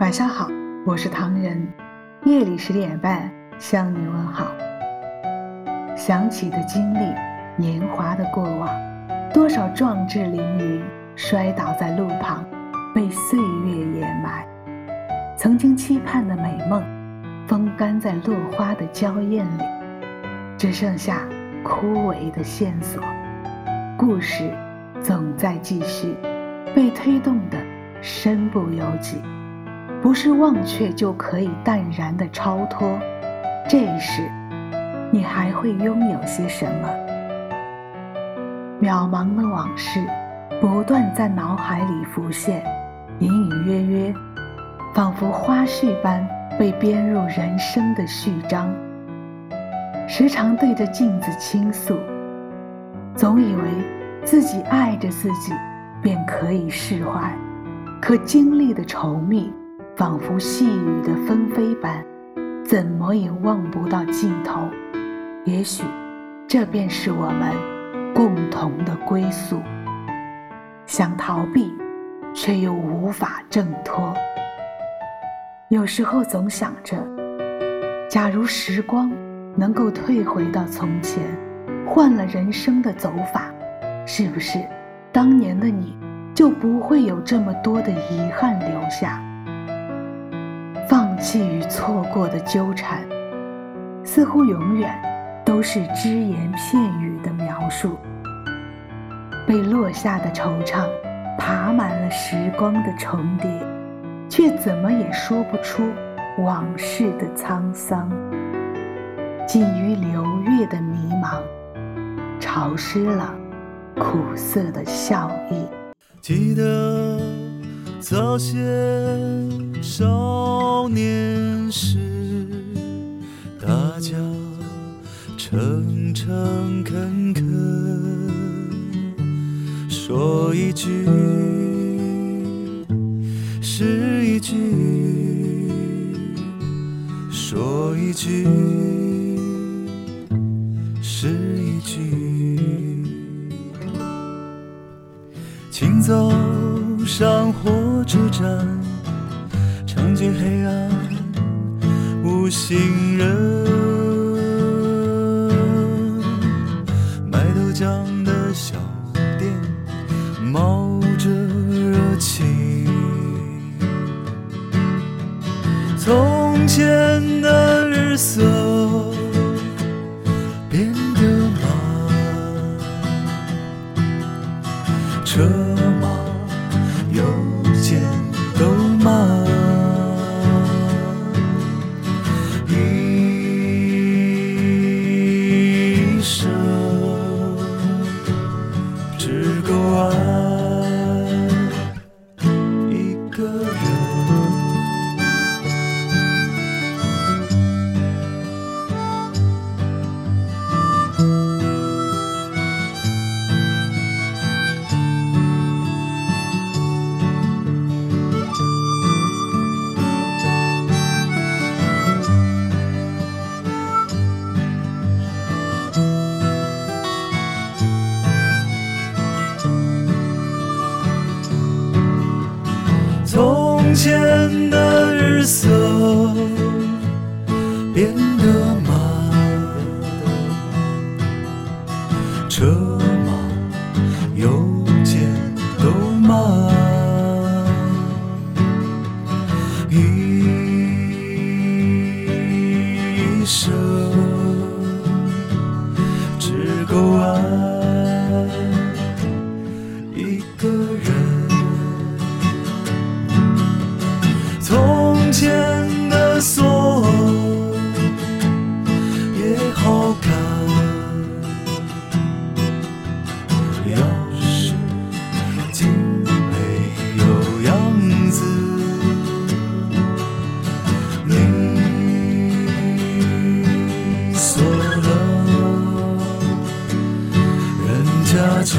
晚上好，我是唐人。夜里十点半向你问好。想起的经历，年华的过往，多少壮志凌云摔倒在路旁，被岁月掩埋。曾经期盼的美梦，风干在落花的娇艳里，只剩下枯萎的线索。故事总在继续，被推动的身不由己。不是忘却就可以淡然的超脱，这一世，你还会拥有些什么？渺茫的往事，不断在脑海里浮现，隐隐约约，仿佛花絮般被编入人生的序章。时常对着镜子倾诉，总以为自己爱着自己，便可以释怀，可经历的稠密。仿佛细雨的纷飞般，怎么也望不到尽头。也许，这便是我们共同的归宿。想逃避，却又无法挣脱。有时候总想着，假如时光能够退回到从前，换了人生的走法，是不是当年的你就不会有这么多的遗憾留下？弃与错过的纠缠，似乎永远都是只言片语的描述。被落下的惆怅，爬满了时光的重叠，却怎么也说不出往事的沧桑。寄于流月的迷茫，潮湿了苦涩的笑意。记得早先少年时，大家诚诚恳恳，说一句是一句，说一句是一句，请走上火车站，长街黑暗无行人，卖豆浆的小店冒着热气，从前的日色前的日色变得慢，车马邮家酒